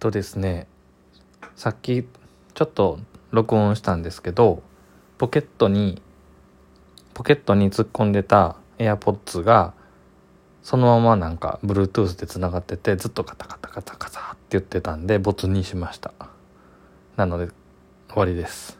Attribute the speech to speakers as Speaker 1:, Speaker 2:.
Speaker 1: とですねさっきちょっと録音したんですけどポケットにポケットに突っ込んでた AirPods がそのままなんか Bluetooth でつながっててずっとカタカタカタカタって言ってたんで没にしました。なので終わりです。